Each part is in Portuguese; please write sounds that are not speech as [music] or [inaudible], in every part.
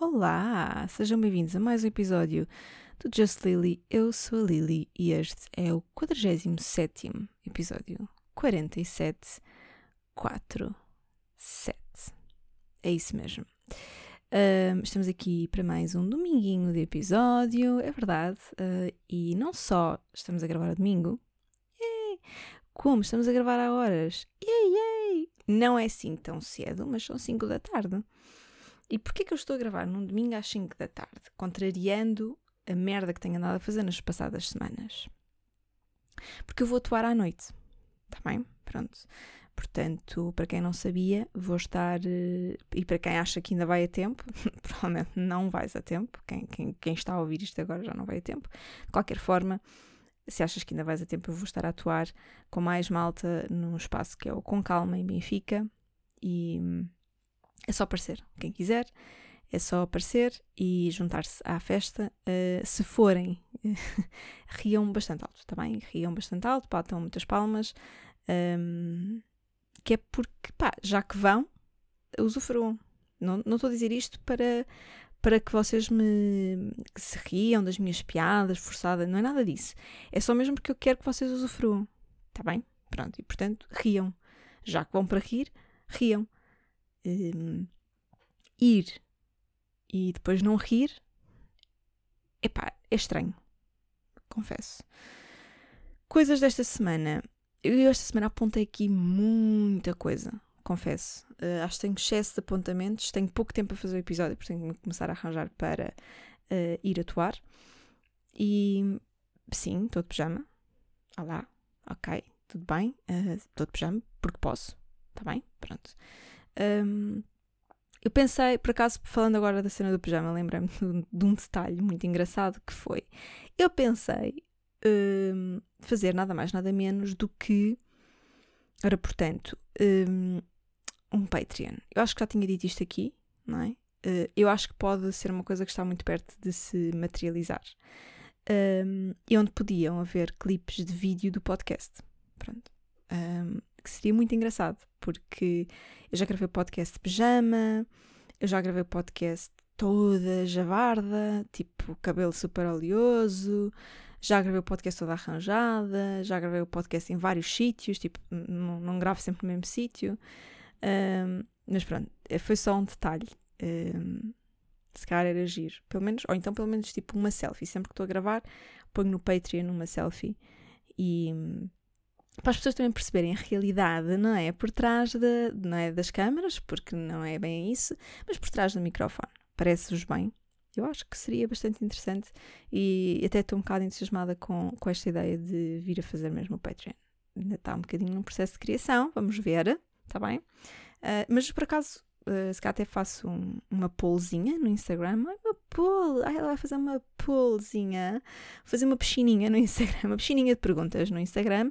Olá, sejam bem-vindos a mais um episódio do Just Lily. Eu sou a Lily e este é o 47 episódio 47 4 7. É isso mesmo. Uh, estamos aqui para mais um dominguinho de episódio, é verdade. Uh, e não só estamos a gravar a domingo, yay, como estamos a gravar a horas. Yay, yay. Não é assim tão cedo, mas são 5 da tarde. E porquê que eu estou a gravar num domingo às 5 da tarde, contrariando a merda que tenho andado a fazer nas passadas semanas? Porque eu vou atuar à noite, está bem? Pronto. Portanto, para quem não sabia, vou estar. Eh, e para quem acha que ainda vai a tempo, [laughs] provavelmente não vais a tempo. Quem, quem, quem está a ouvir isto agora já não vai a tempo. De qualquer forma, se achas que ainda vais a tempo, eu vou estar a atuar com mais malta num espaço que é o Com Calma, em Benfica. E hum, é só aparecer. Quem quiser, é só aparecer e juntar-se à festa. Uh, se forem, [laughs] riam bastante alto, está bem? Riam bastante alto, batam muitas palmas. Um, que é porque, pá, já que vão, usufruam. Não, não estou a dizer isto para, para que vocês me que se riam das minhas piadas forçadas, não é nada disso. É só mesmo porque eu quero que vocês usufruam. Está bem? Pronto, e portanto, riam. Já que vão para rir, riam. Um, ir e depois não rir, epá, é estranho. Confesso. Coisas desta semana. Eu esta semana apontei aqui muita coisa, confesso. Uh, acho que tenho excesso de apontamentos, tenho pouco tempo a fazer o episódio, porque tenho que começar a arranjar para uh, ir atuar. E sim, estou de pijama. Olá, ok, tudo bem. Eh, estou uh, de pijama porque posso, está bem? Pronto. Um, eu pensei, por acaso, falando agora da cena do pijama, lembrei-me de um detalhe muito engraçado que foi. Eu pensei um, fazer nada mais, nada menos do que. Ora, portanto, um, Patreon. Eu acho que já tinha dito isto aqui, não é? Uh, eu acho que pode ser uma coisa que está muito perto de se materializar. Um, e onde podiam haver clipes de vídeo do podcast. Pronto. Um, que seria muito engraçado, porque eu já gravei o podcast de pijama, eu já gravei o podcast toda javarda, tipo cabelo super oleoso, já gravei o podcast toda arranjada, já gravei o podcast em vários sítios, tipo, não, não gravo sempre no mesmo sítio. Um, mas pronto, eh, foi só um detalhe. Um, se calhar era giro. Pelo menos, ou então pelo menos tipo uma selfie. Sempre que estou a gravar, ponho no Patreon uma selfie e para as pessoas também perceberem a realidade, não é? Por trás de, não é das câmaras, porque não é bem isso, mas por trás do microfone. Parece-vos bem? Eu acho que seria bastante interessante e até estou um bocado entusiasmada com, com esta ideia de vir a fazer mesmo o Patreon. Ainda está um bocadinho num processo de criação, vamos ver, está bem? Uh, mas por acaso, uh, se calhar até faço um, uma pollzinha no Instagram. Ai, uma poll! Ai, ela vai fazer uma pollzinha, fazer uma piscininha no Instagram, [laughs] uma piscininha de perguntas no Instagram,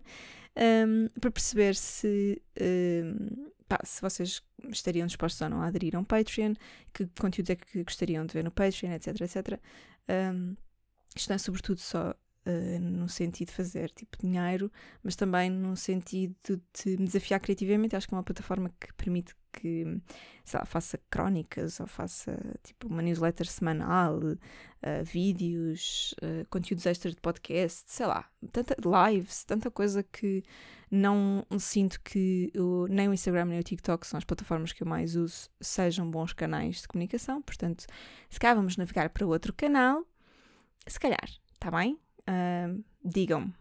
um, para perceber se um, pá, se vocês estariam dispostos ou não a aderir a um Patreon, que conteúdos é que gostariam de ver no Patreon, etc, etc. Um, isto não é sobretudo só uh, no sentido de fazer tipo dinheiro, mas também no sentido de me desafiar criativamente. Acho que é uma plataforma que permite que lá, faça crónicas ou faça tipo uma newsletter semanal, uh, vídeos, uh, conteúdos extras de podcast, sei lá, tanta lives, tanta coisa que não sinto que o, nem o Instagram nem o TikTok são as plataformas que eu mais uso sejam bons canais de comunicação. Portanto, se calhar vamos navegar para outro canal, se calhar, está bem? Uh, Digam-me,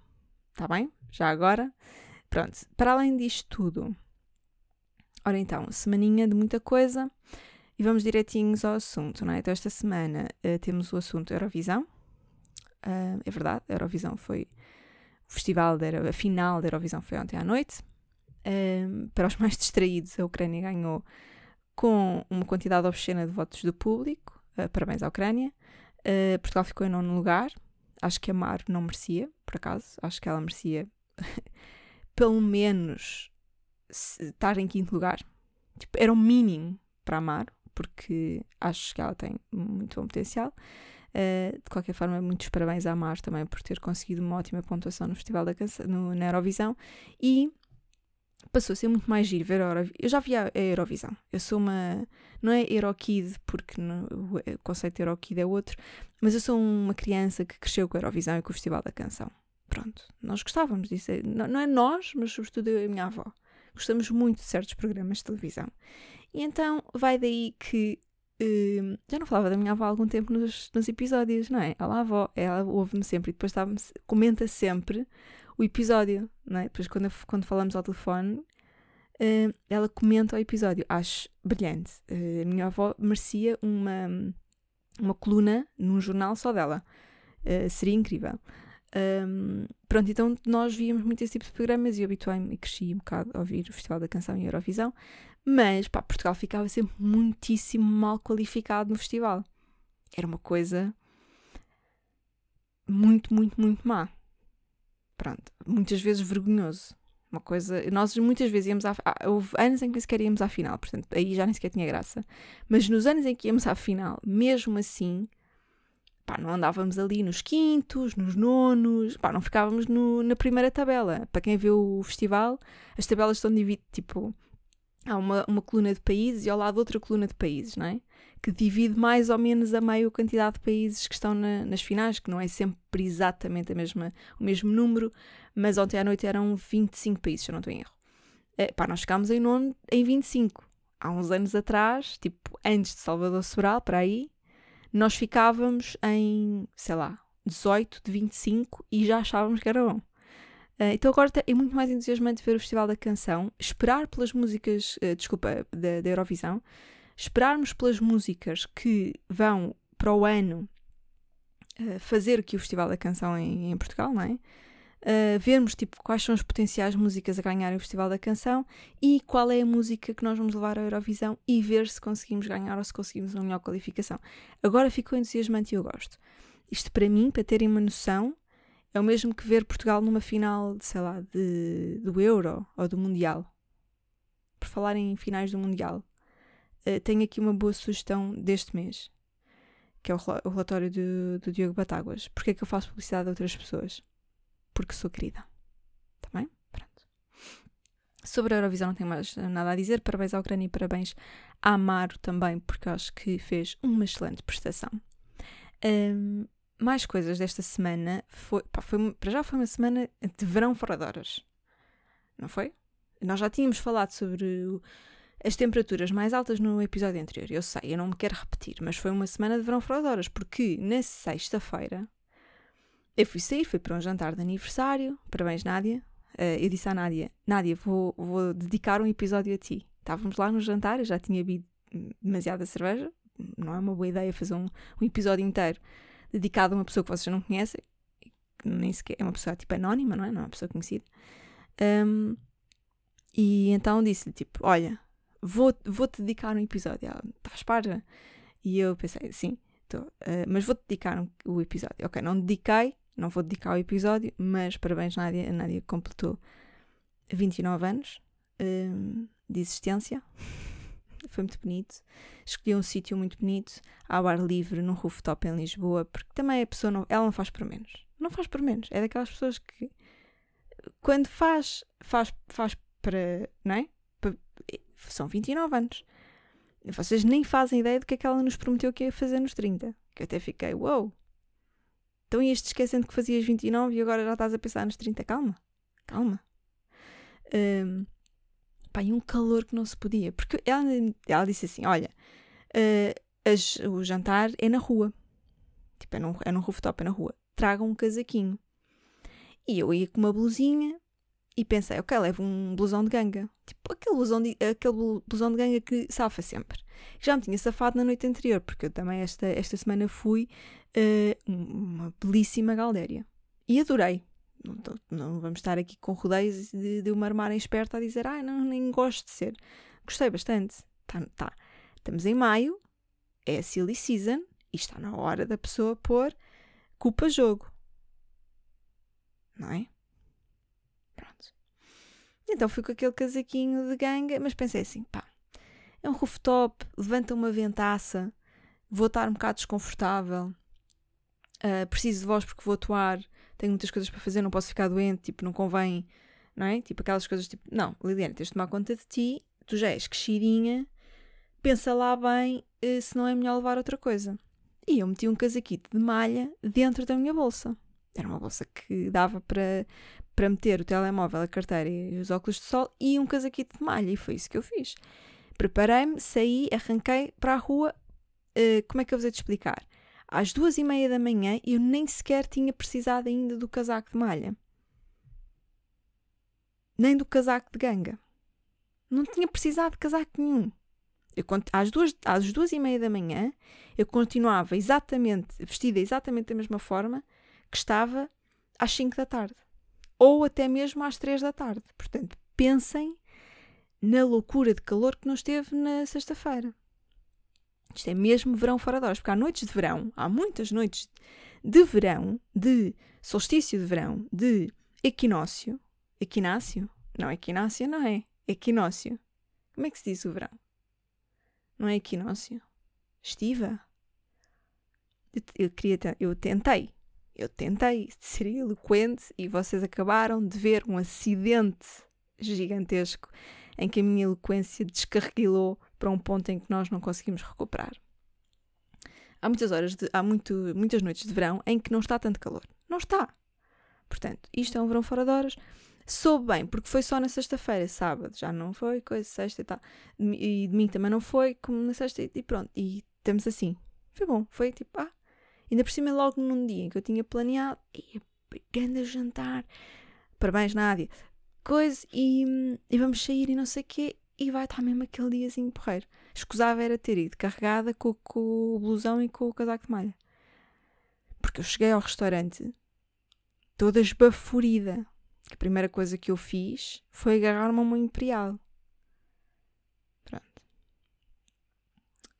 está bem? Já agora. Pronto, para além disto tudo, Ora então, semaninha de muita coisa e vamos direitinhos ao assunto, não é? Então esta semana uh, temos o assunto Eurovisão. Uh, é verdade, a Eurovisão foi o festival, da, a final da Eurovisão foi ontem à noite. Uh, para os [laughs] mais distraídos, a Ucrânia ganhou com uma quantidade obscena de votos do público. parabéns à Ucrânia. Portugal ficou em nono lugar. Acho que a Mar não merecia, por acaso. Acho que ela merecia [laughs] pelo menos estar em quinto lugar. Tipo, era o mínimo para amar, porque acho que ela tem muito bom potencial. Uh, de qualquer forma, muitos parabéns à Mar também por ter conseguido uma ótima pontuação no Festival da Canção, no, na Eurovisão. E passou a ser muito mais giro ver a Eurovisão. Eu já via a Eurovisão. Eu sou uma. Não é Eurokid, porque no, o conceito de Eurokid é outro, mas eu sou uma criança que cresceu com a Eurovisão e com o Festival da Canção. Pronto, nós gostávamos disso. Não, não é nós, mas sobretudo eu e a minha avó. Gostamos muito de certos programas de televisão. E então vai daí que. Uh, já não falava da minha avó há algum tempo nos, nos episódios, não é? Ela, avó, ela ouve-me sempre e depois comenta sempre o episódio, não é? Depois, quando, quando falamos ao telefone, uh, ela comenta o episódio. Acho brilhante. Uh, a minha avó merecia uma, uma coluna num jornal só dela. Uh, seria incrível. Um, pronto, então nós víamos muito esse tipo de programas e habituei-me e cresci um bocado a ouvir o Festival da Canção e Eurovisão, mas pá, Portugal ficava sempre muitíssimo mal qualificado no festival. Era uma coisa muito, muito, muito má. Pronto, muitas vezes vergonhoso. Uma coisa. Nós muitas vezes íamos à. Houve anos em que nem sequer íamos à final, portanto, aí já nem sequer tinha graça. Mas nos anos em que íamos à final, mesmo assim, pá, não andávamos ali nos quintos, nos nonos, pá, não ficávamos no, na primeira tabela. Para quem vê o festival, as tabelas estão divididas, tipo, há uma, uma coluna de países e ao lado outra coluna de países, não é? Que divide mais ou menos a meio a quantidade de países que estão na, nas finais, que não é sempre exatamente a mesma, o mesmo número, mas ontem à noite eram 25 países, se eu não estou em erro. É, pá, nós ficámos em nono em 25. Há uns anos atrás, tipo, antes de Salvador Sobral, para aí, nós ficávamos em, sei lá, 18 de 25 e já achávamos que era bom. Uh, então agora é muito mais entusiasmante ver o Festival da Canção, esperar pelas músicas, uh, desculpa, da, da Eurovisão, esperarmos pelas músicas que vão para o ano uh, fazer que o Festival da Canção em, em Portugal, não é? Uh, vermos tipo, quais são as potenciais músicas a ganhar o Festival da Canção e qual é a música que nós vamos levar à Eurovisão e ver se conseguimos ganhar ou se conseguimos uma melhor qualificação. Agora ficou entusiasmante e eu gosto. Isto para mim, para terem uma noção, é o mesmo que ver Portugal numa final, sei lá, de, do Euro ou do Mundial. Por falar em finais do Mundial, uh, tenho aqui uma boa sugestão deste mês, que é o, o relatório do, do Diogo Batáguas. Porquê é que eu faço publicidade a outras pessoas? Porque sou querida. Também? Tá Pronto. Sobre a Eurovisão não tenho mais nada a dizer. Parabéns à Ucrânia e parabéns à Amaro também, porque acho que fez uma excelente prestação. Um, mais coisas desta semana. Foi, pá, foi, para já foi uma semana de verão fora de horas. Não foi? Nós já tínhamos falado sobre o, as temperaturas mais altas no episódio anterior. Eu sei, eu não me quero repetir, mas foi uma semana de verão fora de horas, porque na sexta-feira eu fui sair, fui para um jantar de aniversário. Parabéns, Nádia. Uh, eu disse à Nádia: Nádia, vou, vou dedicar um episódio a ti. Estávamos lá no jantar, eu já tinha bebido demasiada cerveja. Não é uma boa ideia fazer um, um episódio inteiro dedicado a uma pessoa que vocês não conhecem. Nem sequer é uma pessoa tipo anónima, não é? Não é uma pessoa conhecida. Um, e então disse-lhe: tipo, olha, vou-te vou dedicar um episódio. Ela, estás para? E eu pensei: sim, estou. Uh, mas vou-te dedicar um, o episódio. Ok, não dediquei, não vou dedicar o episódio, mas parabéns, Nádia. A Nádia completou 29 anos um, de existência. [laughs] Foi muito bonito. Escolhi um sítio muito bonito, ao ar livre, num rooftop em Lisboa, porque também a pessoa não, ela não faz por menos. Não faz por menos. É daquelas pessoas que quando faz, faz, faz para, não é? Para, são 29 anos. Vocês nem fazem ideia do que é que ela nos prometeu que ia fazer nos 30. Que eu até fiquei, uou, wow, então ias-te esquecendo que fazias 29 e agora já estás a pensar nos 30. Calma, calma. Um, pá, e um calor que não se podia. Porque ela, ela disse assim: Olha, uh, as, o jantar é na rua. Tipo, é num, é num rooftop, é na rua. Tragam um casaquinho. E eu ia com uma blusinha e pensei: Ok, levo um blusão de ganga. Tipo, aquele blusão de, aquele blusão de ganga que safa sempre. Já me tinha safado na noite anterior, porque eu também esta, esta semana fui uh, uma belíssima Galdéria. E adorei. Não, não, vamos estar aqui com rodeios de, de uma armarem esperta a dizer, ah, não, nem gosto de ser. Gostei bastante. Tá, tá. Estamos em maio, é a silly season e está na hora da pessoa pôr culpa jogo. Não é? Então fui com aquele casaquinho de ganga, mas pensei assim, pá, é um rooftop, levanta uma ventaça, vou estar um bocado desconfortável, uh, preciso de vós porque vou atuar, tenho muitas coisas para fazer, não posso ficar doente, tipo, não convém, não é? Tipo aquelas coisas tipo, não, Liliana, tens de tomar conta de ti, tu já és crescidinha, pensa lá bem uh, se não é melhor levar outra coisa. E eu meti um casaquito de malha dentro da minha bolsa. Era uma bolsa que dava para, para meter o telemóvel, a carteira e os óculos de sol e um casaquito de malha. E foi isso que eu fiz. Preparei-me, saí, arranquei para a rua. Uh, como é que eu vos hei de explicar? Às duas e meia da manhã eu nem sequer tinha precisado ainda do casaco de malha. Nem do casaco de ganga. Não tinha precisado de casaco nenhum. Eu, às, duas, às duas e meia da manhã eu continuava exatamente, vestida exatamente da mesma forma que estava às 5 da tarde. Ou até mesmo às 3 da tarde. Portanto, pensem na loucura de calor que nos teve na sexta-feira. Isto é mesmo verão fora de horas, porque há noites de verão, há muitas noites de verão, de solstício de verão, de equinócio. Equinácio? Não, equinácio não é. Equinócio. Como é que se diz o verão? Não é equinócio? Estiva? Eu, eu, queria, eu tentei eu tentei ser eloquente e vocês acabaram de ver um acidente gigantesco em que a minha eloquência descarrilou para um ponto em que nós não conseguimos recuperar. Há muitas horas, de, há muito, muitas noites de verão em que não está tanto calor. Não está. Portanto, isto é um verão fora de horas. Soube bem, porque foi só na sexta-feira, sábado já não foi, coisa, sexta e tal. E domingo também não foi, como na sexta e pronto. E estamos assim. Foi bom, foi tipo, ah, Ainda por cima, logo num dia em que eu tinha planeado, ia a jantar, parabéns, Nádia, coisa, e, e vamos sair e não sei o quê, e vai estar mesmo aquele diazinho porreiro. Escusava era ter ido carregada com, com o blusão e com o casaco de malha. Porque eu cheguei ao restaurante toda esbaforida. A primeira coisa que eu fiz foi agarrar-me a uma imperial. Pronto.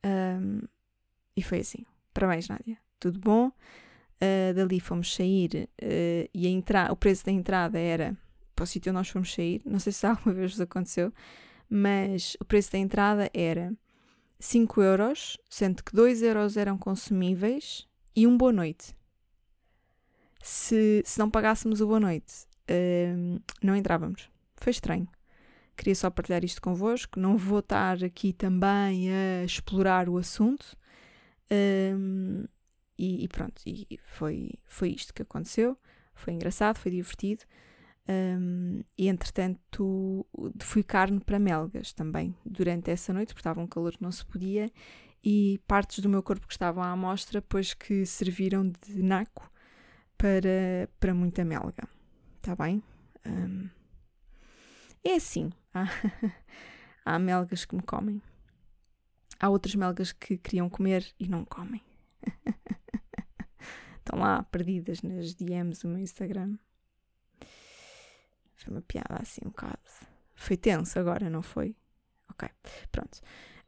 Um, e foi assim. Parabéns, Nádia tudo bom. Uh, dali fomos sair uh, e a entra o preço da entrada era para o sítio onde nós fomos sair. Não sei se [laughs] alguma vez vos aconteceu, mas o preço da entrada era 5 euros, sendo que 2 euros eram consumíveis e um boa noite. Se, se não pagássemos o boa noite, uh, não entrávamos. Foi estranho. Queria só partilhar isto convosco. Não vou estar aqui também a explorar o assunto. E, e pronto, e foi, foi isto que aconteceu. Foi engraçado, foi divertido. Um, e entretanto fui carne para melgas também durante essa noite, porque estava um calor que não se podia, e partes do meu corpo que estavam à amostra, pois que serviram de naco para, para muita melga. Está bem? Um, é assim. [laughs] Há, há melgas que me comem. Há outras melgas que queriam comer e não comem. [laughs] estão lá perdidas nas DMs do meu Instagram. Foi uma piada assim um bocado. Foi tenso agora, não foi? Ok, pronto.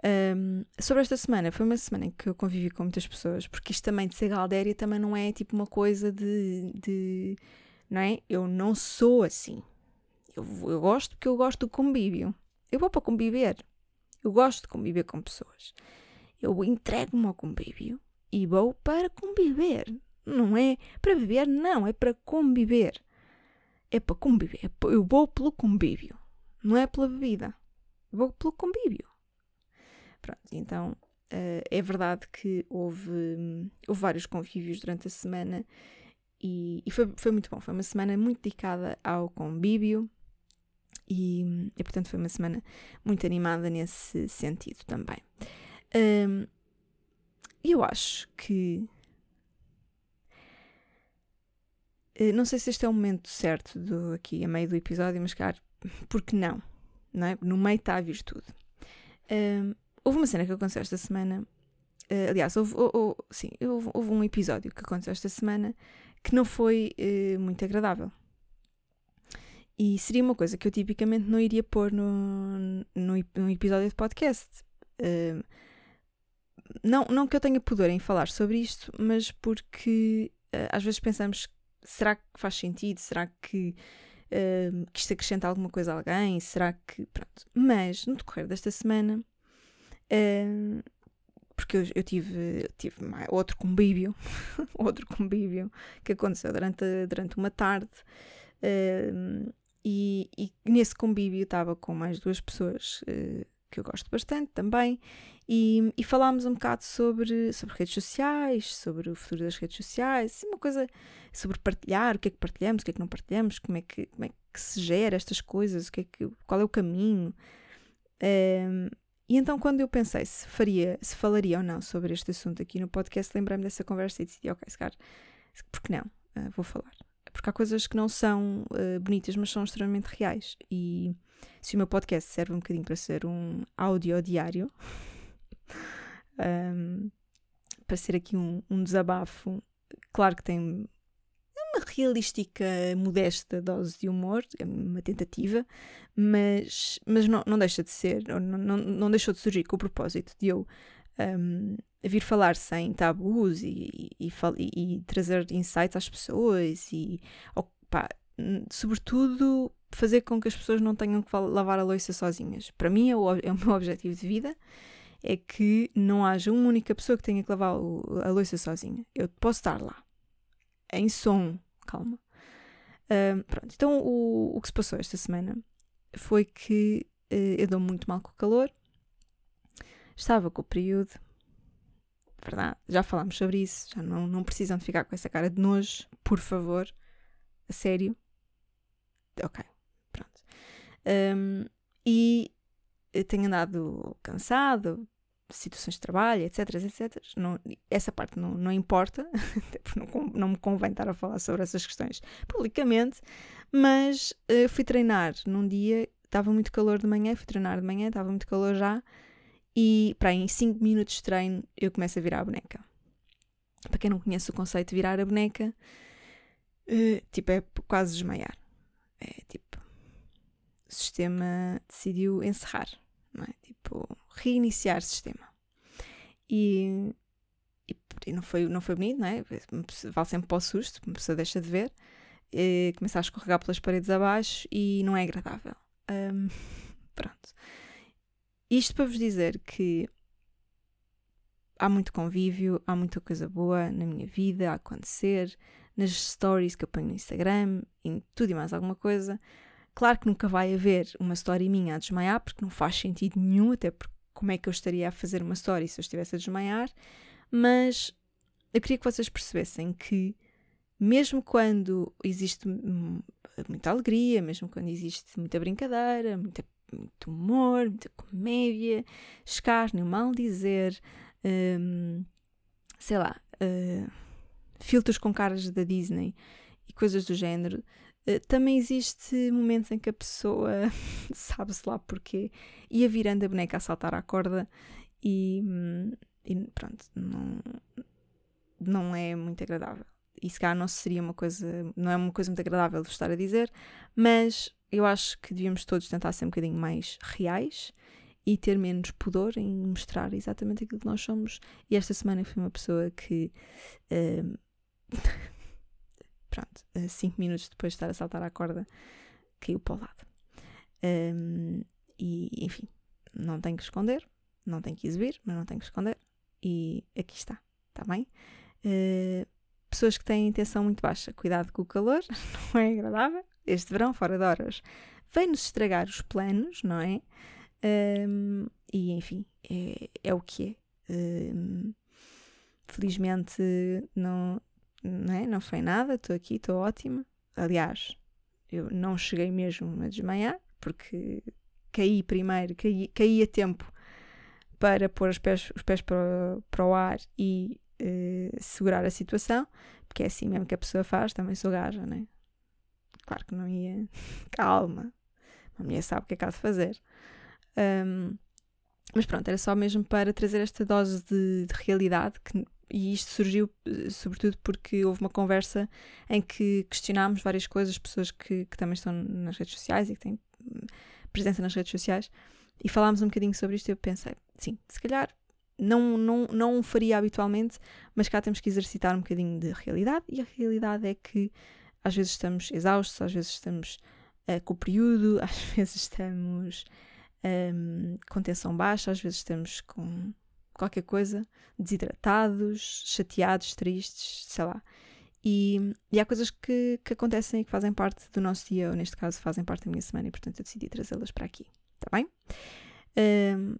Um, sobre esta semana, foi uma semana em que eu convivi com muitas pessoas, porque isto também de ser galdéria também não é tipo uma coisa de. de não é? Eu não sou assim. Eu, eu gosto porque eu gosto do convívio. Eu vou para conviver. Eu gosto de conviver com pessoas. Eu entrego-me ao convívio e vou para conviver. Não é para beber, não, é para conviver. É para conviver. É eu vou pelo convívio, não é pela bebida. Vou pelo convívio. Pronto, então uh, é verdade que houve, houve vários convívios durante a semana e, e, foi, foi muito bom. Foi uma semana muito dedicada ao convívio e, e portanto, foi uma semana muito animada nesse sentido também. Um, eu acho que não sei se este é o momento certo do, aqui a meio do episódio, mas claro, [laughs] porque não? não é? No meio está a virtude. Houve uma cena que aconteceu esta semana. Uh, aliás, houve, houve, sim, houve, houve, um episódio que aconteceu esta semana que não foi uh, muito agradável. E seria uma coisa que eu tipicamente não iria pôr no, no, no episódio de podcast. Uh, não, não que eu tenha pudor em falar sobre isto, mas porque às vezes pensamos será que faz sentido? Será que, uh, que isto acrescenta alguma coisa a alguém? Será que. Pronto. Mas no decorrer desta semana, uh, porque eu, eu, tive, tive outro convívio, [laughs] outro convívio que aconteceu durante, durante uma tarde. Uh, e, e, nesse convívio estava com mais duas pessoas uh, que eu gosto bastante também, e, e, falámos um bocado sobre, sobre redes sociais, sobre o futuro das redes sociais, assim, uma coisa sobre partilhar, o que é que partilhamos, o que é que não partilhamos, como é que, como é que se gera estas coisas, o que é que, qual é o caminho. Um, e então, quando eu pensei se faria, se falaria ou não sobre este assunto aqui no podcast, lembrei-me dessa conversa e decidi, ok, se calhar, porque não? Uh, vou falar. Porque há coisas que não são uh, bonitas, mas são extremamente reais. E se o meu podcast serve um bocadinho para ser um áudio diário, [laughs] um, para ser aqui um, um desabafo, claro que tem uma realística, modesta dose de humor, é uma tentativa, mas, mas não, não deixa de ser, não, não, não deixou de surgir com o propósito de eu um, vir falar sem tabus e, e, e, e, trazer insights às pessoas e, opa, sobretudo, fazer com que as pessoas não tenham que lavar a louça sozinhas. Para mim é o, é o meu [laughs] objetivo de vida é que não haja uma única pessoa que tenha que lavar a louça sozinha. Eu posso estar lá, em som, calma. Uh, pronto, então o, o que se passou esta semana foi que uh, eu dou muito mal com o calor, estava com o período, verdade, já falámos sobre isso, já não, não precisam de ficar com essa cara de nojo, por favor, a sério. Ok, pronto. Um, e tenho andado cansado, situações de trabalho, etc, etc. Não, essa parte não, não importa, [laughs] não, não, me convém estar a falar sobre essas questões publicamente, mas uh, fui treinar num dia, estava muito calor de manhã, fui treinar de manhã, estava muito calor já, e para em 5 minutos de treino eu começo a virar a boneca. Para quem não conhece o conceito de virar a boneca, uh, tipo, é quase desmaiar. É tipo, o sistema decidiu encerrar, não é? Tipo, reiniciar sistema. E, e, não, foi, não foi bonito, não é? Vale sempre para o susto, uma pessoa deixa de ver, e começa a escorregar pelas paredes abaixo e não é agradável. Um, [laughs] pronto. Isto para vos dizer que há muito convívio, há muita coisa boa na minha vida a acontecer, nas stories que eu ponho no Instagram, em tudo e mais alguma coisa. Claro que nunca vai haver uma story minha a desmaiar, porque não faz sentido nenhum, até porque como é que eu estaria a fazer uma story se eu estivesse a desmaiar, mas eu queria que vocês percebessem que, mesmo quando existe muita alegria, mesmo quando existe muita brincadeira, muita, muito humor, muita comédia, escárnio, mal dizer, um, sei lá, uh, filtros com caras da Disney e coisas do género, também existe momentos em que a pessoa, [laughs] sabe-se lá porquê, ia virando a boneca a saltar à corda e, hum, e pronto, não, não é muito agradável. E se calhar não seria uma coisa, não é uma coisa muito agradável de estar a dizer, mas eu acho que devíamos todos tentar ser um bocadinho mais reais e ter menos pudor em mostrar exatamente aquilo que nós somos. E esta semana fui uma pessoa que. Uh, [laughs] pronto, uh, cinco minutos depois de estar a saltar à corda, caiu para o lado. Um, e, enfim, não tenho que esconder, não tenho que exibir, mas não tenho que esconder. E aqui está, está bem? Uh, pessoas que têm intenção muito baixa, cuidado com o calor, [laughs] não é agradável. Este verão, fora de horas, vem-nos estragar os planos, não é? Um, e enfim, é, é o que é. Um, felizmente não, não, é? não foi nada, estou aqui, estou ótima. Aliás, eu não cheguei mesmo a desmaiar, porque caí primeiro, caí, caí a tempo para pôr os pés, os pés para, para o ar e uh, segurar a situação, porque é assim mesmo que a pessoa faz, também sou gaja, não é? Claro que não ia. [laughs] Calma, a mulher sabe o que é que há de fazer. Um, mas pronto, era só mesmo para trazer esta dose de, de realidade que e isto surgiu eh, sobretudo porque houve uma conversa em que questionámos várias coisas, pessoas que, que também estão nas redes sociais e que têm hum, presença nas redes sociais, e falámos um bocadinho sobre isto e eu pensei, sim, se calhar não, não, não o faria habitualmente, mas cá temos que exercitar um bocadinho de realidade, e a realidade é que às vezes estamos exaustos, às vezes estamos uh, com o período, [laughs] às vezes estamos um, com tensão baixa, às vezes estamos com qualquer coisa, desidratados, chateados, tristes, sei lá. E, e há coisas que, que acontecem e que fazem parte do nosso dia, ou neste caso fazem parte da minha semana, e portanto eu decidi trazê-las para aqui. Está bem? Um,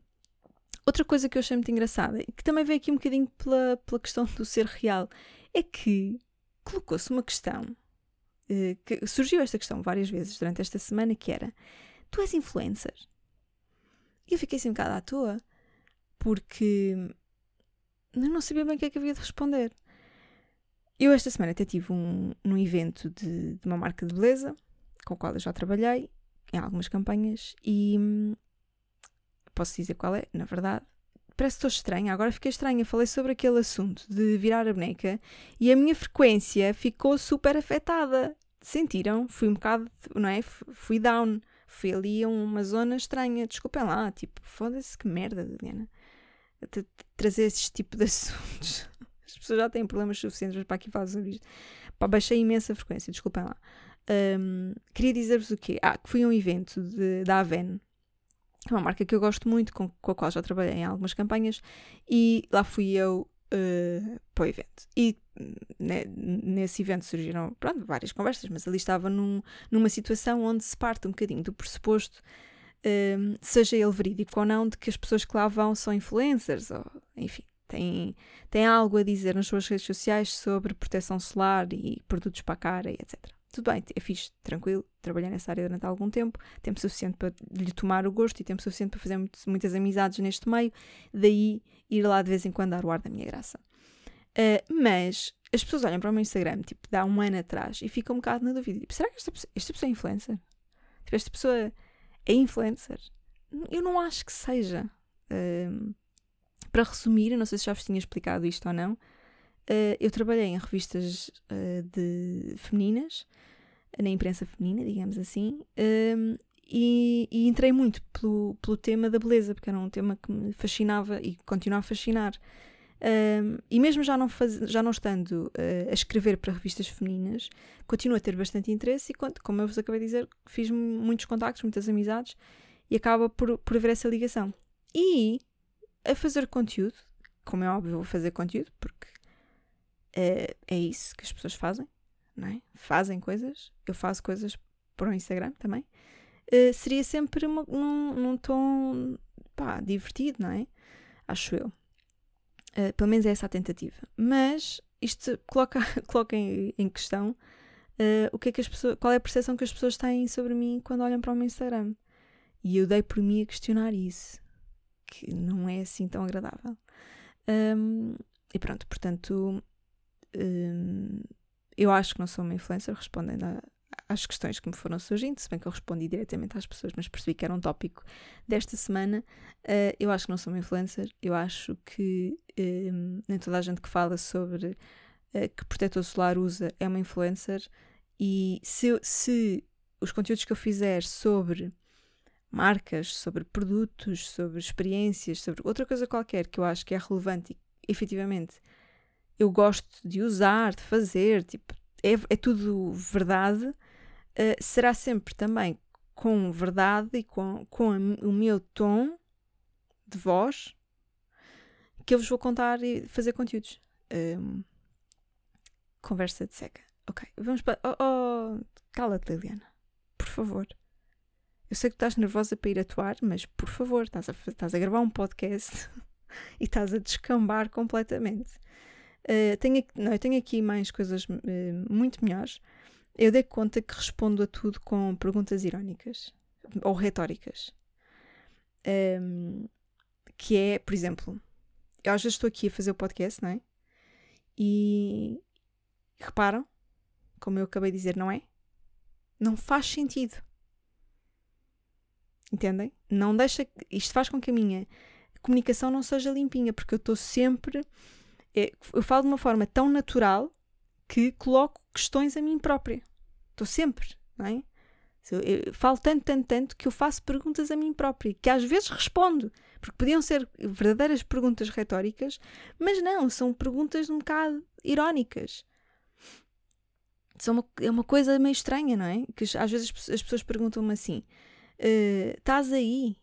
outra coisa que eu achei muito engraçada, e que também vem aqui um bocadinho pela, pela questão do ser real, é que colocou-se uma questão, uh, que surgiu esta questão várias vezes durante esta semana, que era: Tu és influencer? E eu fiquei assim um bocado à toa, porque eu não sabia bem o que é que havia de responder. Eu esta semana até tive um, um evento de, de uma marca de beleza, com a qual eu já trabalhei em algumas campanhas, e hum, posso dizer qual é, na verdade. Parece que estou estranha, agora fiquei estranha. Falei sobre aquele assunto de virar a boneca e a minha frequência ficou super afetada. Sentiram? Fui um bocado, não é? Fui down. Fui ali a uma zona estranha. Desculpem lá, tipo, foda-se que merda, Liliana. Trazer esse tipo de [laughs] assuntos. As pessoas já têm problemas suficientes para aqui falar sobre isto. Pá, baixei imensa frequência, desculpem lá. Um, queria dizer-vos o quê? Ah, que fui a um evento de, da Aven, é uma marca que eu gosto muito, com, com a qual já trabalhei em algumas campanhas, e lá fui eu uh, para o evento. E né, nesse evento surgiram pronto, várias conversas, mas ali estava num, numa situação onde se parte um bocadinho do pressuposto, uh, seja ele verídico ou não, de que as pessoas que lá vão são influencers, ou enfim. Têm, têm algo a dizer nas suas redes sociais sobre proteção solar e produtos para a cara e etc tudo bem, é fixe, tranquilo, trabalhei nessa área durante algum tempo, tempo suficiente para lhe tomar o gosto e tempo suficiente para fazer muito, muitas amizades neste meio, daí ir lá de vez em quando dar o ar da minha graça. Uh, mas as pessoas olham para o meu Instagram, tipo, dá um ano atrás, e ficam um bocado na dúvida, tipo, será que esta esta pessoa é influencer? Tipo, esta pessoa é influencer? Eu não acho que seja. Uh, para resumir, não sei se já vos tinha explicado isto ou não, Uh, eu trabalhei em revistas uh, de femininas, na imprensa feminina, digamos assim, um, e, e, entrei muito pelo, pelo tema da beleza, porque era um tema que me fascinava e continua a fascinar. E mesmo já não, faz, já não estando uh, a escrever para revistas femininas, continuo a ter bastante interesse e, como eu vos acabei de dizer, fiz muitos contactos, muitas amizades e acaba por, por haver essa ligação. E a fazer conteúdo, como é óbvio, vou fazer conteúdo, porque é, é isso que as pessoas fazem, não é? Fazem coisas, eu faço coisas para o Instagram também. Uh, seria sempre uma, num, num tom pá, divertido, não é? Acho eu. Uh, pelo menos é essa a tentativa. Mas isto coloca, [laughs] coloca em, em questão uh, o que é que as pessoas, qual é a percepção que as pessoas têm sobre mim quando olham para o meu Instagram. E eu dei por mim a questionar isso, que não é assim tão agradável. Um, e pronto, portanto, Hum, eu acho que não sou uma influencer, respondendo a, às questões que me foram surgindo, se bem que eu respondi diretamente às pessoas, mas percebi que era um tópico desta semana. Uh, eu acho que não sou uma influencer, eu acho que um, nem toda a gente que fala sobre uh, que protetor solar usa é uma influencer, e se, se os conteúdos que eu fizer sobre marcas, sobre produtos, sobre experiências, sobre outra coisa qualquer que eu acho que é relevante e efetivamente eu gosto de usar, de fazer, tipo, é, é tudo verdade, uh, será sempre também com verdade e com, com a, o meu tom de voz que eu vos vou contar e fazer conteúdos. Um, conversa de seca. Ok, vamos para. Oh, oh, cala-te, Liliana. Por favor. Eu sei que estás nervosa para ir atuar, mas por favor, estás a, estás a gravar um podcast [laughs] e estás a descambar completamente. Uh, tenho, não, eu tenho aqui mais coisas uh, muito melhores. Eu dei conta que respondo a tudo com perguntas irónicas ou retóricas. Um, que é, por exemplo, eu vezes estou aqui a fazer o podcast, não é? E reparam, como eu acabei de dizer, não é? Não faz sentido. Entendem? Não deixa. Isto faz com que a minha comunicação não seja limpinha, porque eu estou sempre é, eu falo de uma forma tão natural que coloco questões a mim própria. Estou sempre, não é? Eu falo tanto, tanto, tanto que eu faço perguntas a mim própria, que às vezes respondo, porque podiam ser verdadeiras perguntas retóricas, mas não, são perguntas um bocado irónicas. São uma, é uma coisa meio estranha, não é? Que às vezes as pessoas perguntam-me assim: uh, estás aí?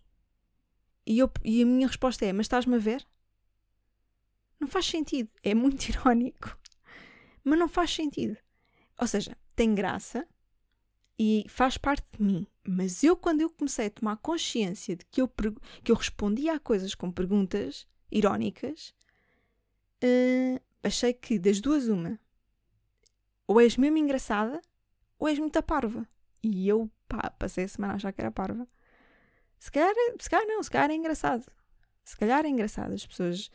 E, eu, e a minha resposta é: mas estás-me a ver? Não faz sentido. É muito [laughs] irónico. Mas não faz sentido. Ou seja, tem graça e faz parte de mim. Mas eu, quando eu comecei a tomar consciência de que eu, que eu respondia a coisas com perguntas irónicas, uh, achei que das duas, uma, ou és mesmo engraçada, ou és muito parva. E eu, pá, passei a semana a achar que era parva. Se calhar, se calhar não, se calhar é engraçado. Se calhar é engraçado as pessoas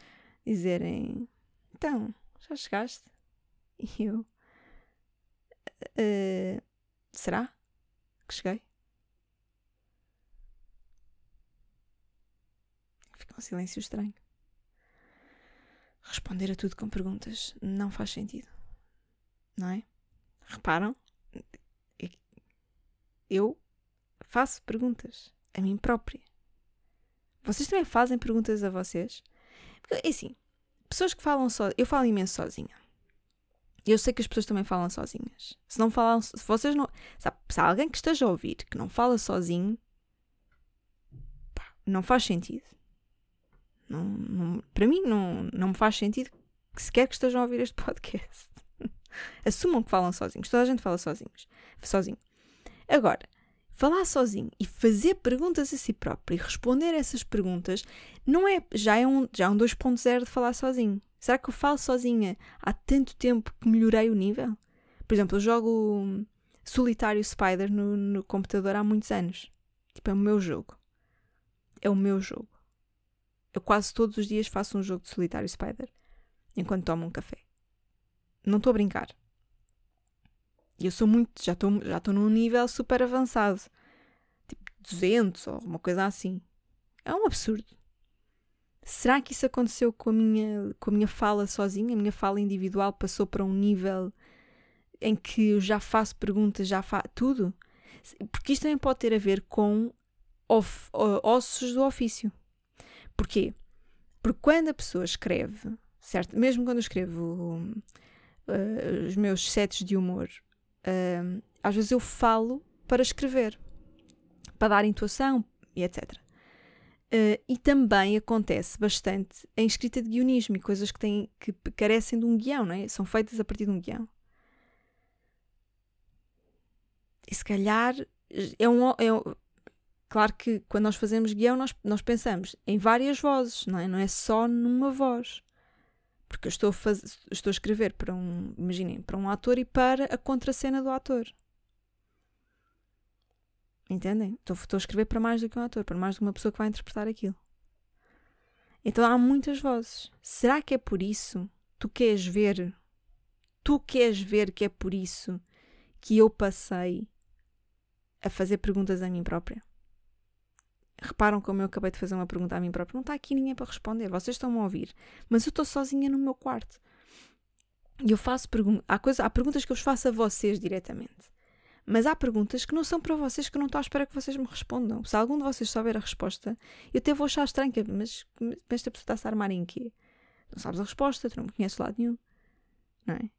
dizerem: Então, já chegaste? E eu: uh, Será que cheguei? Fica um silêncio estranho. Responder a tudo com perguntas não faz sentido. Não é? Reparam? Eu faço perguntas a mim própria. Vocês também fazem perguntas a vocês? Porque, é assim, pessoas que falam só. Eu falo imenso sozinha. Eu sei que as pessoas também falam sozinhas. Se não falam. Se vocês não. Sabe, se há alguém que esteja a ouvir que não fala sozinho, pá, não faz sentido. Não, não, para mim, não, não me faz sentido que sequer que estejam a ouvir este [laughs] podcast. Assumam que falam sozinhos. Toda a gente fala sozinhos. Sozinho. Agora, falar sozinho e fazer perguntas a si próprio e responder essas perguntas não é já é um já é um 2.0 de falar sozinho. Será que eu falo sozinha há tanto tempo que melhorei o nível? Por exemplo, eu jogo Solitário Spider no, no computador há muitos anos. Tipo, é o meu jogo. É o meu jogo. Eu quase todos os dias faço um jogo de Solitário Spider enquanto tomo um café. Não estou a brincar. E eu sou muito, já estou já num nível super avançado. Tipo 200 ou uma coisa assim. É um absurdo. Será que isso aconteceu com a minha, com a minha fala sozinha? A minha fala individual passou para um nível em que eu já faço perguntas, já faço tudo? Porque isto também pode ter a ver com of, ossos do ofício. Porquê? Porque quando a pessoa escreve, certo? Mesmo quando eu escrevo uh, os meus sets de humor, uh, às vezes eu falo para escrever, para dar intuação e etc. Uh, e também acontece bastante em escrita de guionismo e coisas que, têm, que carecem de um guião, não é? São feitas a partir de um guião. E se calhar é um, é um, Claro que quando nós fazemos guião, nós, nós pensamos em várias vozes, não é? Não é só numa voz. Porque eu estou a, faz, estou a escrever para um, imaginem, para um ator e para a contracena do ator. Entendem? Estou, estou a escrever para mais do que um ator, para mais do que uma pessoa que vai interpretar aquilo. Então há muitas vozes. Será que é por isso? Tu queres ver? Tu queres ver que é por isso que eu passei a fazer perguntas a mim própria? Reparam como eu acabei de fazer uma pergunta a mim própria. Não está aqui ninguém para responder. Vocês estão-me a ouvir. Mas eu estou sozinha no meu quarto. E eu faço perguntas. Há, coisa, há perguntas que eu faço a vocês diretamente. Mas há perguntas que não são para vocês que eu não estou à espera que vocês me respondam. Se algum de vocês souber a resposta, eu até vou achar estranho. Mas, mas esta pessoa está-se a armar em quê? Não sabes a resposta, tu não me conheces lado nenhum. Não é?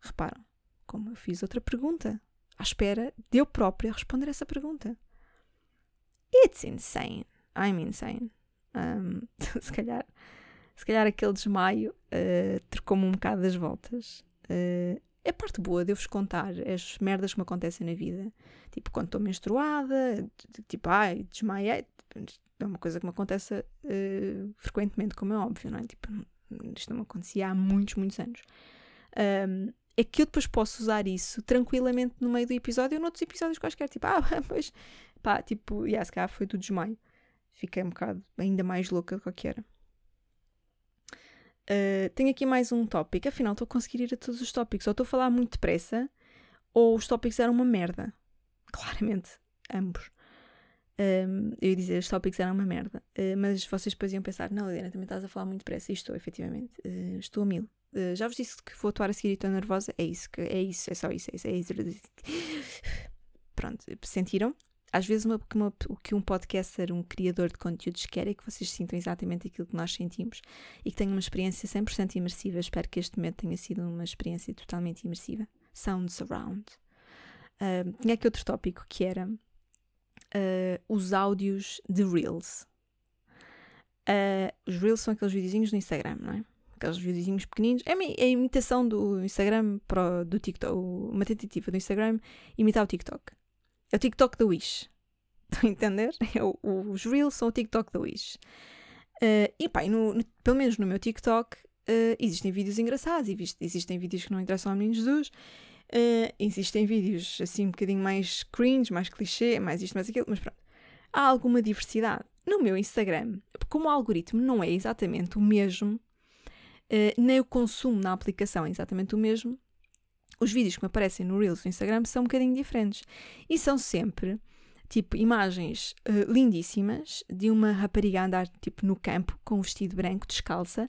Reparam como eu fiz outra pergunta. À espera de eu própria responder essa pergunta. It's insane. I'm insane. Um, [laughs] se, calhar, se calhar aquele desmaio uh, trocou-me um bocado das voltas. É a parte boa de eu vos contar as merdas que me acontecem na vida. Tipo, quando estou menstruada, tipo, ai, desmaiei. É uma coisa que me acontece uh, frequentemente, como é óbvio, não é? Tipo, isto não me acontecia há muitos, muitos anos. Um, é que eu depois posso usar isso tranquilamente no meio do episódio ou noutros episódios quaisquer. Tipo, [laughs] ah, mas pá, tipo, e se foi do desmaio. Fiquei um bocado ainda mais louca do que era. Uh, tenho aqui mais um tópico. Afinal, estou a conseguir ir a todos os tópicos. Ou estou a falar muito depressa, ou os tópicos eram uma merda. [laughs] Claramente, ambos. Eu ia dizer, os tópicos eram uma merda. Uh, mas vocês depois iam pensar, não, Helena, também estás a falar muito depressa. E estou, efetivamente. Uh, estou a mil. Já vos disse que vou atuar a seguir e estou nervosa. É isso, que, é isso, é só isso, é isso, é isso. [laughs] Pronto, sentiram? Às vezes uma, uma, o que um podcaster, um criador de conteúdos quer é que vocês sintam exatamente aquilo que nós sentimos e que tenham uma experiência 100% imersiva. Espero que este momento tenha sido uma experiência totalmente imersiva. Sound surround. Uh, tinha aqui outro tópico que era uh, os áudios de Reels. Uh, os Reels são aqueles videozinhos no Instagram, não é? aqueles videozinhos pequeninos. É, é a imitação do Instagram para, do TikTok, uma tentativa do Instagram imitar o TikTok. É o TikTok da Wish. [laughs] Estão a entender? É os Reels são o TikTok da Wish. Uh, e pá, no, no, pelo menos no meu TikTok uh, existem vídeos engraçados, existem vídeos que não interessam ao menino Jesus, uh, existem vídeos assim um bocadinho mais cringe, mais clichê, mais isto, mais aquilo, mas pronto. Há alguma diversidade. No meu Instagram, como o algoritmo não é exatamente o mesmo, nem o consumo na aplicação é exatamente o mesmo, os vídeos que me aparecem no Reels do Instagram são um bocadinho diferentes. E são sempre tipo imagens uh, lindíssimas de uma rapariga andar tipo no campo com um vestido branco, descalça.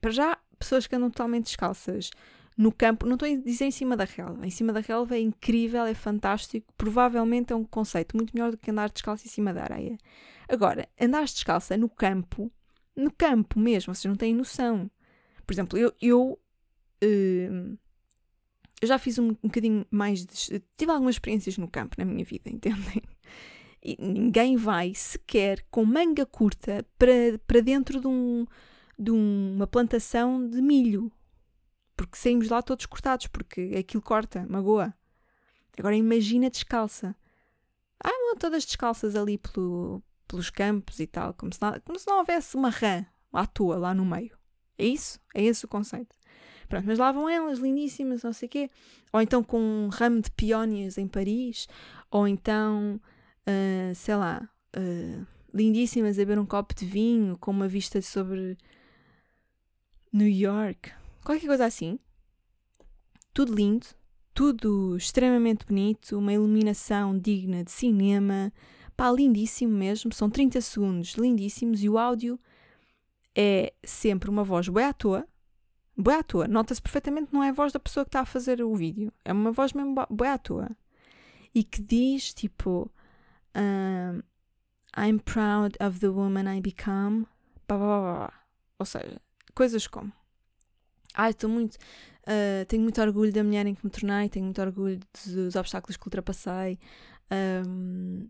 Para já, pessoas que andam totalmente descalças no campo, não estou a dizer em cima da relva. Em cima da relva é incrível, é fantástico. Provavelmente é um conceito muito melhor do que andar descalço em cima da areia. Agora, andar descalça no campo, no campo mesmo, vocês não têm noção. Por exemplo, eu, eu uh, eu já fiz um, um bocadinho mais. De, tive algumas experiências no campo na minha vida, [laughs] entendem? E ninguém vai sequer com manga curta para, para dentro de, um, de uma plantação de milho. Porque saímos lá todos cortados, porque aquilo corta, magoa. Agora imagina descalça. Ah, todas descalças ali pelo, pelos campos e tal, como se, não, como se não houvesse uma rã à toa lá no meio. É isso? É esse o conceito. Pronto, mas lá vão elas, lindíssimas, não sei o quê. Ou então com um ramo de peónias em Paris, ou então, uh, sei lá, uh, lindíssimas a beber um copo de vinho com uma vista sobre New York, qualquer coisa assim. Tudo lindo, tudo extremamente bonito, uma iluminação digna de cinema, pá, lindíssimo mesmo. São 30 segundos lindíssimos e o áudio é sempre uma voz boa à toa boa à toa. Nota-se perfeitamente não é a voz da pessoa que está a fazer o vídeo. É uma voz mesmo boa à toa. E que diz tipo: I'm proud of the woman I become. Blá, blá, blá. Ou seja, coisas como: Ai, estou muito. Uh, tenho muito orgulho da mulher em que me tornei, tenho muito orgulho dos obstáculos que ultrapassei. Um,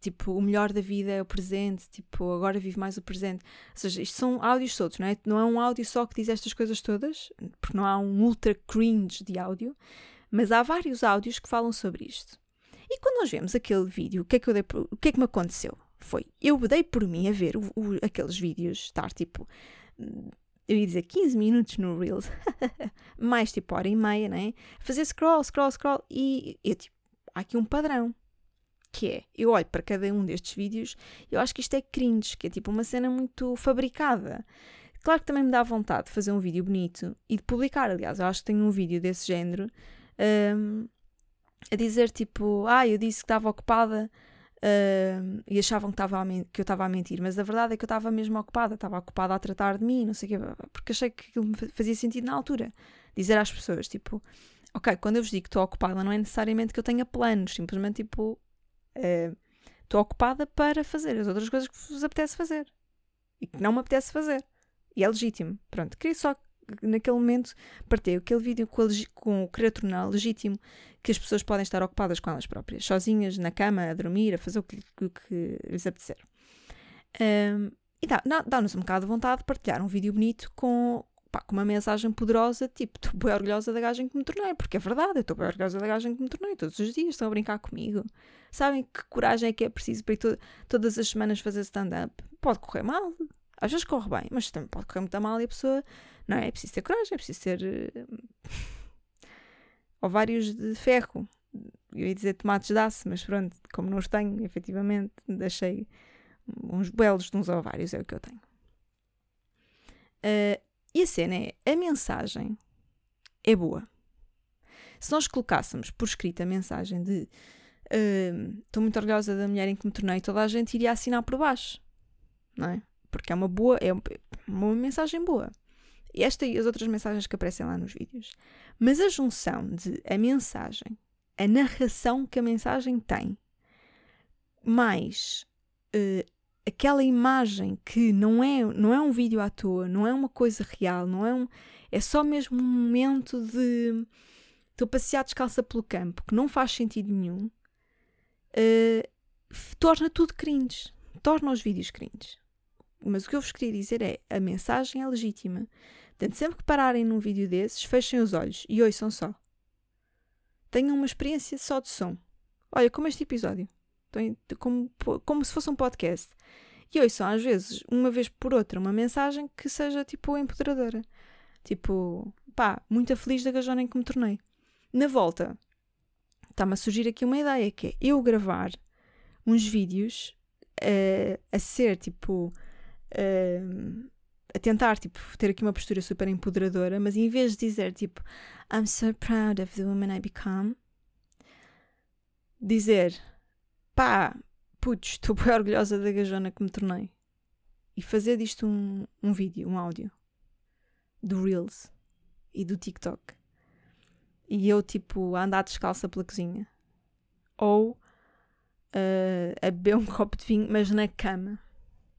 tipo, o melhor da vida é o presente, tipo, agora vivo mais o presente. Ou seja, isto são áudios todos, não é? Não é um áudio só que diz estas coisas todas, porque não há um ultra cringe de áudio, mas há vários áudios que falam sobre isto. E quando nós vemos aquele vídeo, o que é que, eu dei o que, é que me aconteceu? Foi, eu dei por mim a ver o, o, aqueles vídeos, estar tipo, eu ia dizer 15 minutos no Reels, [laughs] mais tipo hora e meia, né? Fazer scroll, scroll, scroll, e eu tipo, há aqui um padrão que é, eu olho para cada um destes vídeos eu acho que isto é cringe, que é tipo uma cena muito fabricada. Claro que também me dá vontade de fazer um vídeo bonito e de publicar, aliás, eu acho que tenho um vídeo desse género um, a dizer tipo, ah, eu disse que estava ocupada um, e achavam que, estava que eu estava a mentir, mas a verdade é que eu estava mesmo ocupada, estava ocupada a tratar de mim, não sei o quê, porque achei que aquilo me fazia sentido na altura. Dizer às pessoas, tipo, ok, quando eu vos digo que estou ocupada, não é necessariamente que eu tenha planos, simplesmente tipo, estou uh, ocupada para fazer as outras coisas que vos apetece fazer e que não me apetece fazer. E é legítimo. Pronto, queria só naquele momento partir aquele vídeo com, com o querer tornar legítimo que as pessoas podem estar ocupadas com elas próprias, sozinhas, na cama, a dormir, a fazer o que, o que lhes apetecer. Um, e dá-nos dá um bocado de vontade de partilhar um vídeo bonito com, pá, com uma mensagem poderosa, tipo, estou bem orgulhosa da gaja que me tornei, porque é verdade, eu estou bem orgulhosa da gaja que me tornei, todos os dias estão a brincar comigo. Sabem que coragem é que é preciso para ir to todas as semanas fazer stand-up? Pode correr mal, às vezes corre bem, mas também pode correr muito mal e a pessoa, não é? É preciso ter coragem, é preciso ter uh, ovários de ferro. Eu ia dizer tomates de aço, mas pronto, como não os tenho, efetivamente, deixei uns belos de uns ovários, é o que eu tenho. Uh, e a cena é: a mensagem é boa. Se nós colocássemos por escrito a mensagem de estou uh, muito orgulhosa da mulher em que me tornei, toda a gente iria assinar por baixo, não é? Porque é uma boa, é uma mensagem boa. E esta e as outras mensagens que aparecem lá nos vídeos. Mas a junção de a mensagem, a narração que a mensagem tem, mais uh, aquela imagem que não é, não é um vídeo à toa, não é uma coisa real, não é um. É só mesmo um momento de. Estou a passear descalça pelo campo, que não faz sentido nenhum, uh, torna tudo cringe. Torna os vídeos cringe. mas o que eu vos queria dizer é a mensagem é legítima. Portanto, sempre que pararem num vídeo desses, fechem os olhos e ouçam só. Tenham uma experiência só de som. Olha, como este episódio. Como, como se fosse um podcast. E ouçam, às vezes, uma vez por outra, uma mensagem que seja, tipo, empoderadora. Tipo, pá, muito feliz da gajona em que me tornei. Na volta, está-me a surgir aqui uma ideia, que é eu gravar uns vídeos uh, a ser, tipo, uh, a tentar, tipo, ter aqui uma postura super empoderadora, mas em vez de dizer, tipo, I'm so proud of the woman I become, dizer, pá, putz, [laughs] estou bem orgulhosa da gajona que me tornei. E fazer disto um, um vídeo, um áudio, do Reels e do TikTok. E eu, tipo, a andar descalça pela cozinha. Ou uh, a beber um [laughs] copo de vinho, mas na cama.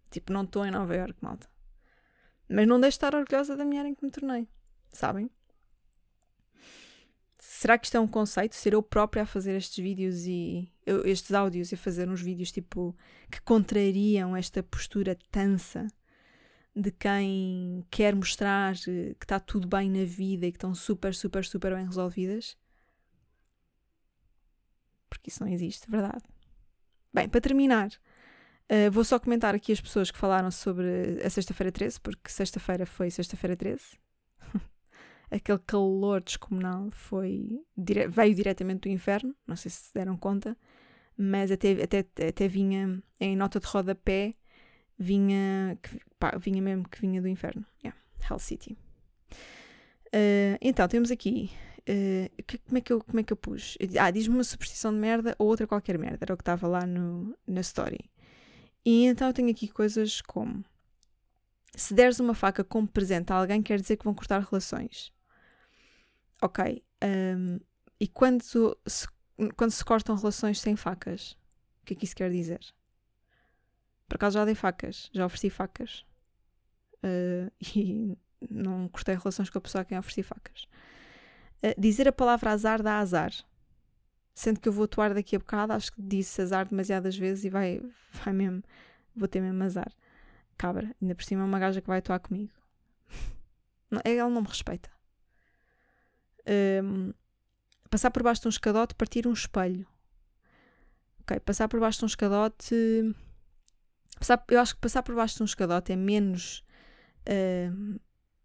Tipo, não estou em Nova York, malta. Mas não deixo de estar orgulhosa da mulher em que me tornei. Sabem? Será que isto é um conceito? Ser eu própria a fazer estes vídeos e estes áudios e fazer uns vídeos tipo que contrariam esta postura tansa de quem quer mostrar que está tudo bem na vida e que estão super, super, super bem resolvidas? Porque isso não existe, verdade? Bem, para terminar, Uh, vou só comentar aqui as pessoas que falaram sobre a sexta-feira 13, porque sexta-feira foi sexta-feira 13. Aquele calor descomunal foi, dire veio diretamente do inferno, não sei se se deram conta, mas até, até, até vinha em nota de rodapé, vinha, pá, vinha mesmo que vinha do inferno. Yeah, Hell City. Uh, então, temos aqui. Uh, que, como, é que eu, como é que eu pus? Ah, diz-me uma superstição de merda ou outra qualquer merda. Era o que estava lá no, na story. E então eu tenho aqui coisas como: se deres uma faca como presente a alguém, quer dizer que vão cortar relações. Ok. Um, e quando se, quando se cortam relações sem facas, o que é que isso quer dizer? Por acaso já dei facas, já ofereci facas. Uh, [laughs] e não cortei relações com a pessoa a quem ofereci facas. Uh, dizer a palavra azar dá azar. Sendo que eu vou atuar daqui a bocado, acho que disse azar demasiadas vezes e vai, [laughs] vai mesmo, vou ter mesmo azar. Cabra, ainda por cima é uma gaja que vai atuar comigo. [laughs] Ela não me respeita. Um, passar por baixo de um escadote, partir um espelho. Ok, passar por baixo de um escadote. Passar, eu acho que passar por baixo de um escadote é menos. Uh,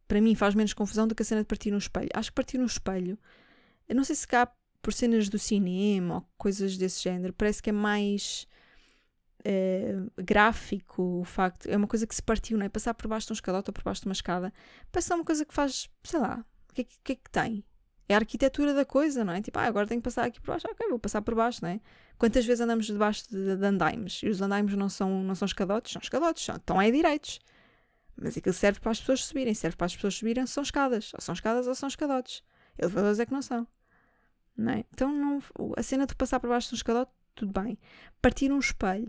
para mim, faz menos confusão do que a cena de partir um espelho. Acho que partir um espelho. Eu não sei se cá por cenas do cinema ou coisas desse género, parece que é mais uh, gráfico o facto. É uma coisa que se partiu, não é? Passar por baixo de um escadote ou por baixo de uma escada. Parece uma coisa que faz, sei lá, o que, é que, que, é que tem? É a arquitetura da coisa, não é? Tipo, ah, agora tenho que passar aqui por baixo, ok, vou passar por baixo, não é? Quantas vezes andamos debaixo de, de andaimes? E os andaimes não são, não são escadotes, são escadotes, são, estão aí direitos. Mas aquilo serve para as pessoas subirem, serve para as pessoas subirem, são escadas. Ou são escadas ou são escadotes. Elevadores é que não são. Não é? Então, não, a cena de passar por baixo de um escadote, tudo bem. Partir um espelho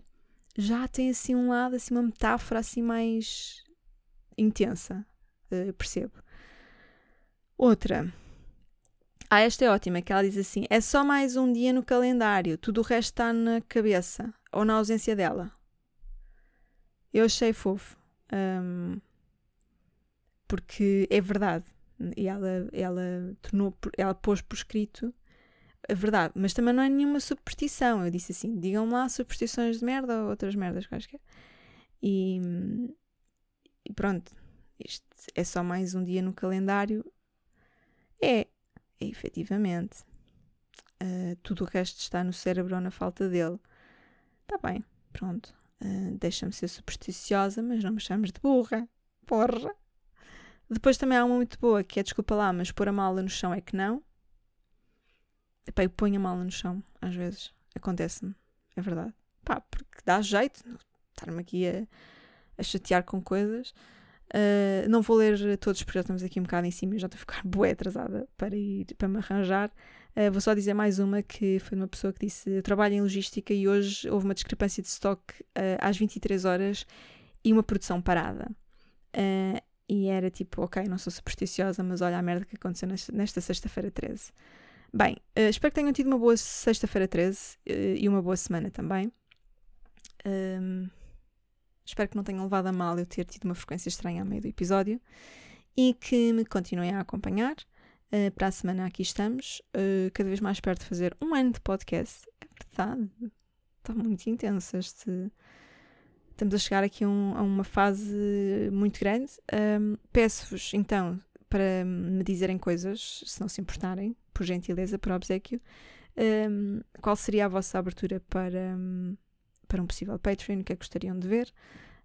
já tem assim um lado, assim uma metáfora assim mais intensa, uh, percebo. Outra. Ah, esta é ótima, que ela diz assim: é só mais um dia no calendário, tudo o resto está na cabeça ou na ausência dela. Eu achei fofo. Um, porque é verdade. E ela, ela, tornou, ela pôs por escrito a verdade, mas também não é nenhuma superstição. Eu disse assim: digam lá superstições de merda ou outras merdas quaisquer. E, e pronto, isto é só mais um dia no calendário. É, é efetivamente. Uh, tudo o resto está no cérebro ou na falta dele. Está bem, pronto. Uh, Deixa-me ser supersticiosa, mas não me chames de burra. Porra! Depois também há uma muito boa que é desculpa lá, mas pôr a mala no chão é que não. Epá, eu ponho a mala no chão, às vezes. Acontece-me. É verdade. Pá, porque dá jeito estar-me aqui a, a, chatear com coisas. Uh, não vou ler todos porque já estamos aqui um bocado em cima e já estou a ficar [laughs] bué atrasada para ir para me arranjar. Uh, vou só dizer mais uma que foi uma pessoa que disse: Eu trabalho em logística e hoje houve uma discrepância de estoque uh, às 23 horas e uma produção parada. e era tipo, ok, não sou supersticiosa, mas olha a merda que aconteceu nesta, sexta-feira 13. Bem, uh, espero que tenham tido uma boa sexta-feira 13 uh, e uma boa semana também. Espero que não tenham levado a mal eu ter tido uma frequência estranha a meio do episódio e que me continuem a acompanhar. Uh, para a semana aqui estamos, uh, cada vez mais perto de fazer um ano de podcast. É verdade, está muito intenso este. Estamos a chegar aqui um, a uma fase muito grande. Um, Peço-vos então para me dizerem coisas, se não se importarem, por gentileza, por obsequio, um, qual seria a vossa abertura para, um, para um possível Patreon, o que é que gostariam de ver,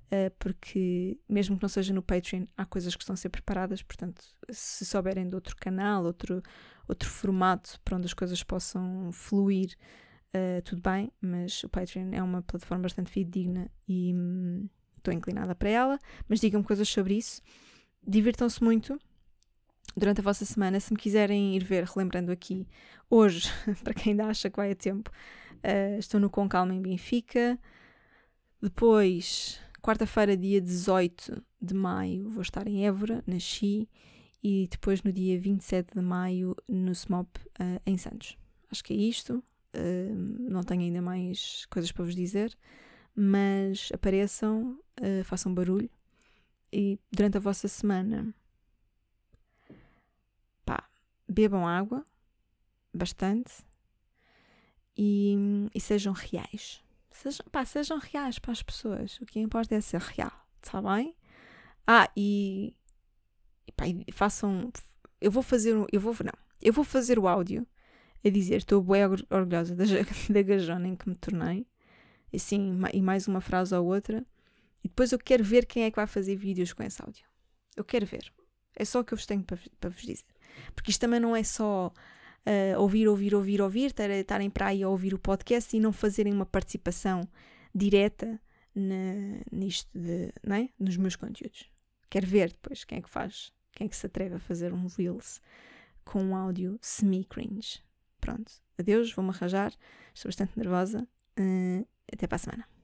uh, porque mesmo que não seja no Patreon, há coisas que estão a ser preparadas, portanto, se souberem de outro canal, outro, outro formato para onde as coisas possam fluir, uh, tudo bem, mas o Patreon é uma plataforma bastante fidedigna e hum, estou inclinada para ela, mas digam-me coisas sobre isso. Divirtam-se muito, durante a vossa semana. Se me quiserem ir ver, relembrando aqui, hoje, [laughs] para quem ainda acha que vai a tempo, uh, estou no Com Calma em Benfica. Depois, quarta-feira, dia 18 de maio, vou estar em Évora, na Xi. E depois, no dia 27 de maio, no SMOP, uh, em Santos. Acho que é isto. Uh, não tenho ainda mais coisas para vos dizer, mas apareçam, façam barulho e durante a vossa semana bebam água, bastante, e, e sejam reais. Sejam, pá, sejam reais para as pessoas. O que importa é ser real, está bem? Ah, e, e, pá, façam. Eu vou fazer. Eu vou, não. Eu vou fazer o áudio a dizer estou bem orgulhosa da, [laughs] da gajona em que me tornei. E sim, e mais uma frase ou outra. E depois eu quero ver quem é que vai fazer vídeos com esse áudio. Eu quero ver. É só o que eu vos tenho para, para vos dizer. Porque isto também não é só uh, ouvir, ouvir, ouvir, ouvir, estarem para aí a ouvir o podcast e não fazerem uma participação direta na, nisto, de, é? nos meus conteúdos. Quero ver depois quem é que faz, quem é que se atreve a fazer um Reels com um áudio semi-cringe. Pronto, adeus, vou-me arranjar, estou bastante nervosa. Uh, até para a semana.